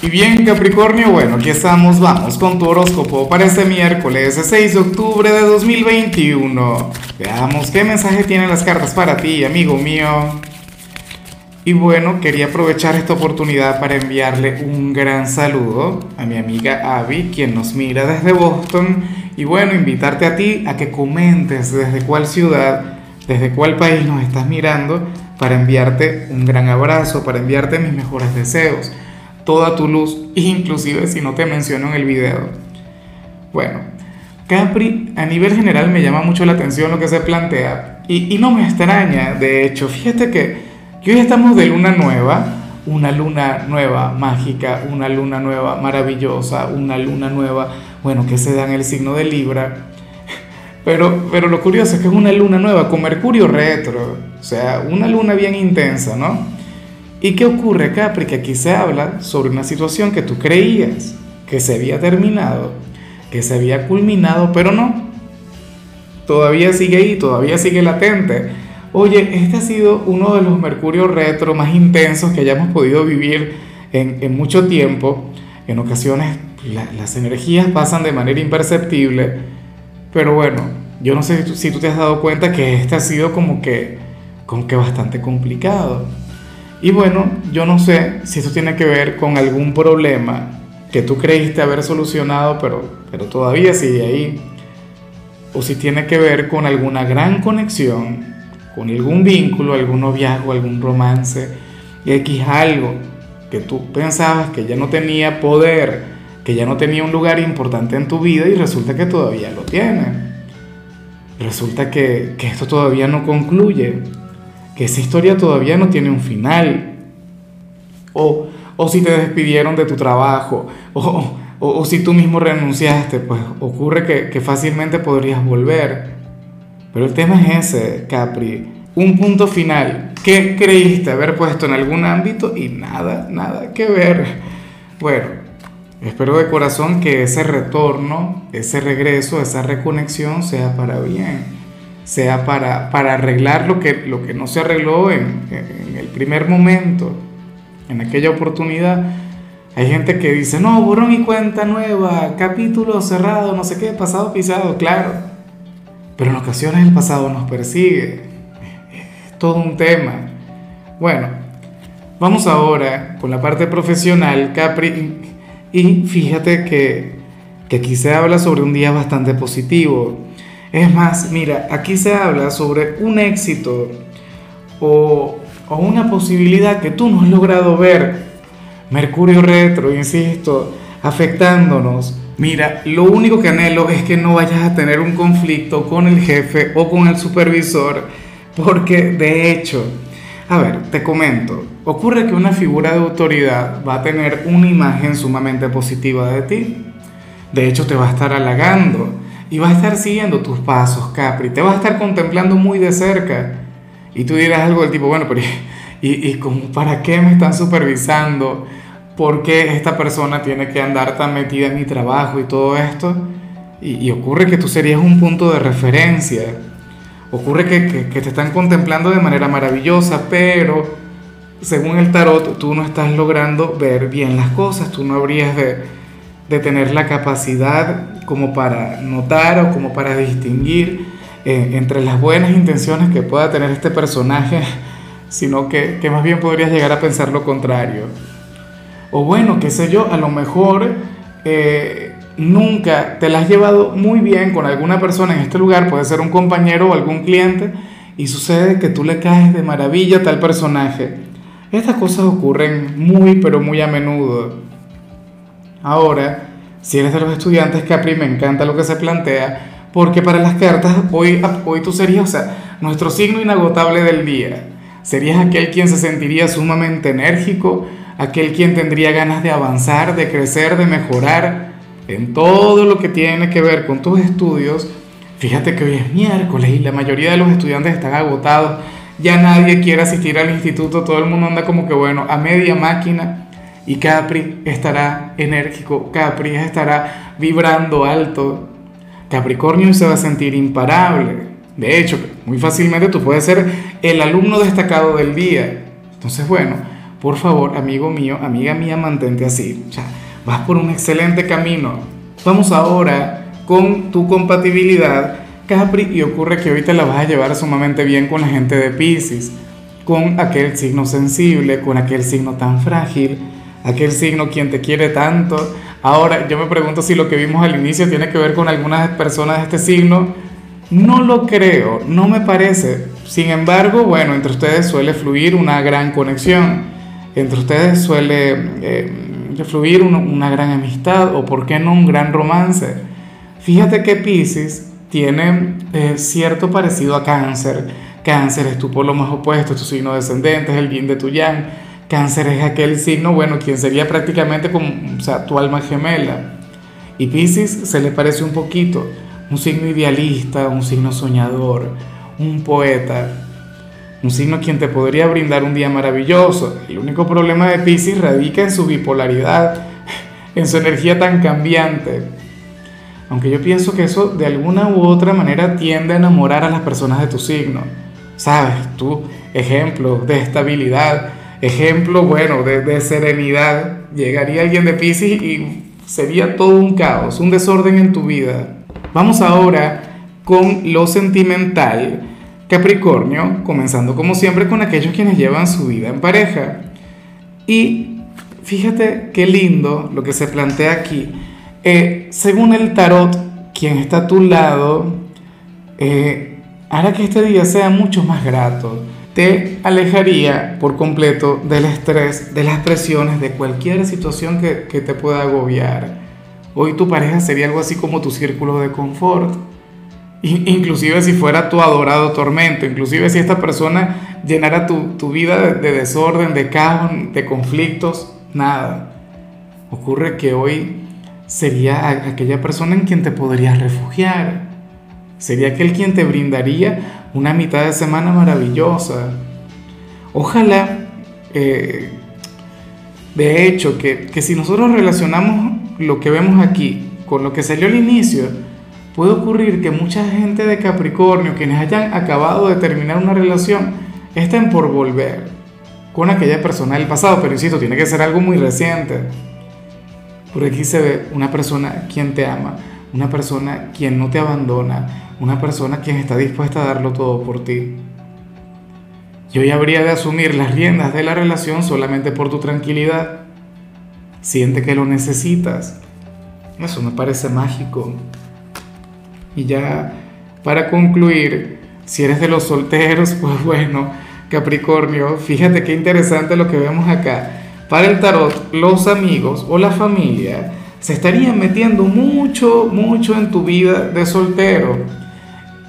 Y bien Capricornio, bueno, aquí estamos, vamos con tu horóscopo para este miércoles 6 de octubre de 2021. Veamos qué mensaje tienen las cartas para ti, amigo mío. Y bueno, quería aprovechar esta oportunidad para enviarle un gran saludo a mi amiga Abby, quien nos mira desde Boston. Y bueno, invitarte a ti a que comentes desde cuál ciudad, desde cuál país nos estás mirando, para enviarte un gran abrazo, para enviarte mis mejores deseos toda tu luz, inclusive si no te menciono en el video. Bueno, Capri, a nivel general me llama mucho la atención lo que se plantea y, no me extraña, de hecho, fíjate que, hoy estamos de luna nueva, una luna nueva mágica, una luna nueva maravillosa, una luna nueva, bueno, que se da en el signo de Libra. Pero, pero lo curioso es que es una luna nueva con Mercurio retro, o sea, una luna bien intensa, ¿no? ¿Y qué ocurre, Capri? Que aquí se habla sobre una situación que tú creías que se había terminado, que se había culminado, pero no. Todavía sigue ahí, todavía sigue latente. Oye, este ha sido uno de los Mercurios retro más intensos que hayamos podido vivir en, mucho tiempo. En ocasiones las energías pasan de manera imperceptible, pero bueno, yo no sé si tú, si tú te has dado cuenta que este ha sido como que, como que bastante complicado. Y bueno, yo no sé si eso tiene que ver con algún problema que tú creíste haber solucionado, pero, pero todavía sigue ahí. O si tiene que ver con alguna gran conexión, con algún vínculo, algún noviazgo, algún romance, X algo que tú pensabas que ya no tenía poder, que ya no tenía un lugar importante en tu vida y resulta que todavía lo tiene. Resulta que, que esto todavía no concluye que esa historia todavía no tiene un final. O, o si te despidieron de tu trabajo, o, o, si tú mismo renunciaste, pues ocurre que, que fácilmente podrías volver. Pero el tema es ese, Capri. Un punto final. ¿Qué creíste haber puesto en algún ámbito? Y nada, nada que ver. Bueno, espero de corazón que ese retorno, ese regreso, esa reconexión sea para bien sea para, para arreglar lo que, lo que no se arregló en, el primer momento, en aquella oportunidad. Hay gente que dice, no, borrón y cuenta nueva, capítulo cerrado, no sé qué, pasado pisado, claro. Pero en ocasiones el pasado nos persigue. Es todo un tema. Bueno, vamos ahora con la parte profesional, Capri. Y fíjate que, que aquí se habla sobre un día bastante positivo es más, mira, aquí se habla sobre un éxito o, una posibilidad que tú no has logrado ver. Mercurio retro, insisto, afectándonos. Mira, lo único que anhelo es que no vayas a tener un conflicto con el jefe o con el supervisor, porque de hecho, a ver, te comento, ocurre que una figura de autoridad va a tener una imagen sumamente positiva de ti. De hecho, te va a estar halagando y va a estar siguiendo tus pasos, Capri, te va a estar contemplando muy de cerca. Y tú dirás algo del tipo, bueno, pero ¿y, y como para qué me están supervisando? ¿Por qué esta persona tiene que andar tan metida en mi trabajo y todo esto? Y, ocurre que tú serías un punto de referencia. Ocurre que, que, que te están contemplando de manera maravillosa, pero según el tarot tú no estás logrando ver bien las cosas, tú no habrías de de tener la capacidad como para notar o como para distinguir eh, entre las buenas intenciones que pueda tener este personaje, sino que, más bien podrías llegar a pensar lo contrario. O bueno, qué sé yo, a lo mejor eh, nunca te la has llevado muy bien con alguna persona en este lugar, puede ser un compañero o algún cliente, y sucede que tú le caes de maravilla a tal personaje. Estas cosas ocurren muy, pero muy a menudo. Ahora, si eres de los estudiantes, Capri, me encanta lo que se plantea, porque para las cartas hoy, hoy tú serías, o sea, nuestro signo inagotable del día. Serías aquel quien se sentiría sumamente enérgico, aquel quien tendría ganas de avanzar, de crecer, de mejorar en todo lo que tiene que ver con tus estudios. Fíjate que hoy es miércoles y la mayoría de los estudiantes están agotados, ya nadie quiere asistir al instituto, todo el mundo anda como que bueno, a media máquina y Capri estará enérgico, Capri estará vibrando alto. Capricornio se va a sentir imparable. De hecho, muy fácilmente tú puedes ser el alumno destacado del día. Entonces, bueno, por favor, amigo mío, amiga mía, mantente así. Sea, vas por un excelente camino. Vamos ahora con tu compatibilidad, Capri, y ocurre que hoy te la vas a llevar sumamente bien con la gente de Pisces, con aquel signo sensible, con aquel signo tan frágil, aquel signo quien te quiere tanto. Ahora, yo me pregunto si lo que vimos al inicio tiene que ver con algunas personas de este signo. No lo creo, no me parece. Sin embargo, bueno, entre ustedes suele fluir una gran conexión entre ustedes suele eh, fluir una, gran amistad o, por qué no, un gran romance. Fíjate que Pisces tiene eh, cierto parecido a Cáncer. Cáncer es tu polo más opuesto, es tu signo descendente, es el yin de tu yang. Cáncer es aquel signo, bueno, quien sería prácticamente como, o sea, tu alma gemela. Y Pisces se le parece un poquito, un signo idealista, un signo soñador, un poeta, un signo quien te podría brindar un día maravilloso. El único problema de Pisces radica en su bipolaridad, en su energía tan cambiante. Aunque yo pienso que eso de alguna u otra manera tiende a enamorar a las personas de tu signo. Sabes, tú, ejemplo de estabilidad, ejemplo, bueno, de, serenidad. Llegaría alguien de Pisces y sería todo un caos, un desorden en tu vida. Vamos ahora con lo sentimental Capricornio, comenzando como siempre con aquellos quienes llevan su vida en pareja. Y fíjate qué lindo lo que se plantea aquí. Eh, según el tarot, quien está a tu lado eh, hará que este día sea mucho más grato. Te alejaría por completo del estrés, de las presiones, de cualquier situación que, te pueda agobiar. Hoy tu pareja sería algo así como tu círculo de confort Inclusive si fuera tu adorado tormento, inclusive si esta persona llenara tu, vida de, desorden, de caos, de conflictos, nada. Ocurre que hoy sería aquella persona en quien te podrías refugiar. Sería aquel quien te brindaría una mitad de semana maravillosa. Ojalá, eh, de hecho, que, que si nosotros relacionamos lo que vemos aquí con lo que salió al inicio, puede ocurrir que mucha gente de Capricornio, quienes hayan acabado de terminar una relación, estén por volver con aquella persona del pasado, pero insisto, tiene que ser algo muy reciente. Por aquí se ve una persona quien te ama, una persona quien no te abandona, una persona quien está dispuesta a darlo todo por ti. Y hoy habría de asumir las riendas de la relación solamente por tu tranquilidad. Siente que lo necesitas. Eso me parece mágico. Y ya para concluir, si eres de los solteros, pues bueno, Capricornio, fíjate qué interesante lo que vemos acá. Para el tarot, los amigos o la familia se estarían metiendo mucho, mucho en tu vida de soltero.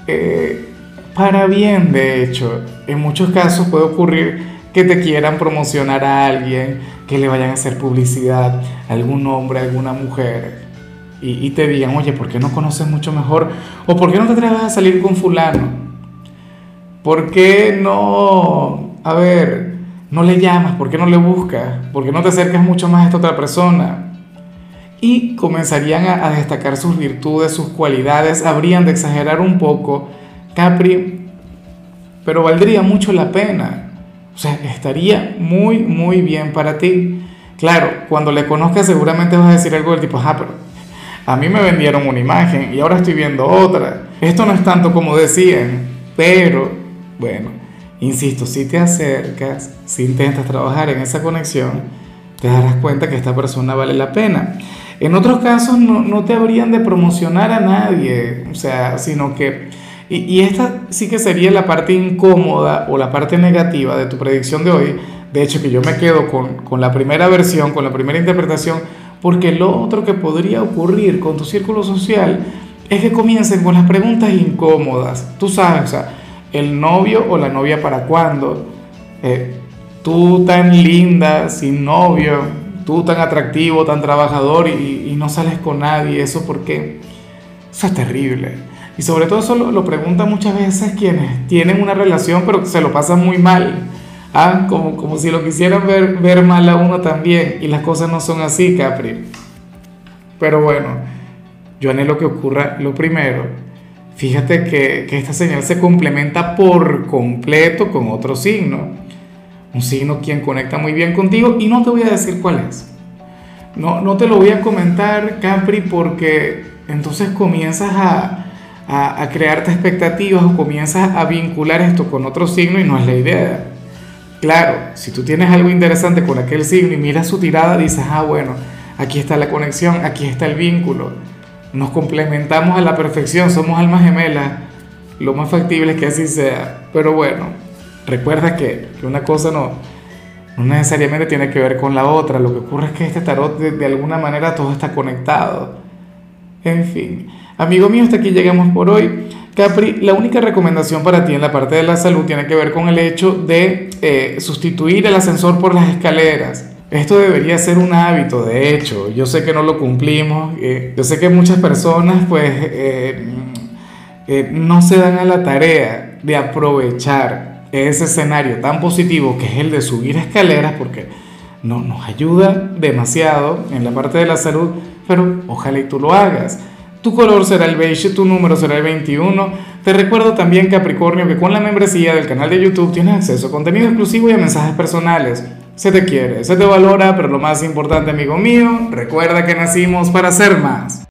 Eh, para bien, de hecho, en muchos casos puede ocurrir que te quieran promocionar a alguien, que le vayan a hacer publicidad a algún hombre, a alguna mujer y, te digan, oye, ¿por qué no conoces mucho mejor? ¿O por qué no te atreves a salir con fulano? ¿Por qué no, a ver, no le llamas? ¿Por qué no le buscas? ¿Por qué no te acercas mucho más a esta otra persona? Y comenzarían a, destacar sus virtudes, sus cualidades, habrían de exagerar un poco, Capri, pero valdría mucho la pena. O sea, estaría muy, muy bien para ti. Claro, cuando le conozcas seguramente vas a decir algo del tipo, ah, pero a mí me vendieron una imagen y ahora estoy viendo otra. Esto no es tanto como decían, pero bueno, insisto, si te acercas, si intentas trabajar en esa conexión, te darás cuenta que esta persona vale la pena. En otros casos no, no te habrían de promocionar a nadie, o sea, sino que... Y, y, esta sí que sería la parte incómoda o la parte negativa de tu predicción de hoy. De hecho, que yo me quedo con, con la primera versión, con la primera interpretación, porque lo otro que podría ocurrir con tu círculo social es que comiencen con las preguntas incómodas. Tú sabes, o sea, el novio o la novia para cuándo. Eh, tú tan linda, sin novio, tú tan atractivo, tan trabajador y, no sales con nadie. ¿Eso por qué? Eso es terrible. Y sobre todo eso lo, lo preguntan muchas veces quienes tienen una relación pero se lo pasan muy mal. Ah, como, como si lo quisieran ver, ver mal a uno también. Y las cosas no son así, Capri. Pero bueno, yo anhelo que ocurra lo primero. Fíjate que, que esta señal se complementa por completo con otro signo. Un signo quien conecta muy bien contigo y no te voy a decir cuál es. No, no te lo voy a comentar, Capri, porque entonces comienzas a, a, a crearte expectativas o comienzas a vincular esto con otro signo y no es la idea. Claro, si tú tienes algo interesante con aquel signo y miras su tirada, dices, ah, bueno, aquí está la conexión, aquí está el vínculo, nos complementamos a la perfección, somos almas gemelas, lo más factible es que así sea. Pero bueno, recuerda que, que una cosa no, no necesariamente tiene que ver con la otra. Lo que ocurre es que este tarot de, alguna manera todo está conectado. En fin, amigo mío, hasta aquí llegamos por hoy. Capri, la única recomendación para ti en la parte de la salud tiene que ver con el hecho de eh, sustituir el ascensor por las escaleras. Esto debería ser un hábito, de hecho. Yo sé que no lo cumplimos. Eh, yo sé que muchas personas pues eh, no se dan a la tarea de aprovechar ese escenario tan positivo que es el de subir escaleras, porque no, nos ayuda demasiado en la parte de la salud, pero ojalá y tú lo hagas. Tu color será el beige, tu número será el 21. Te recuerdo también, Capricornio, que con la membresía del canal de YouTube tienes acceso a contenido exclusivo y a mensajes personales. Se te quiere, se te valora, pero lo más importante, amigo mío, recuerda que nacimos para ser más.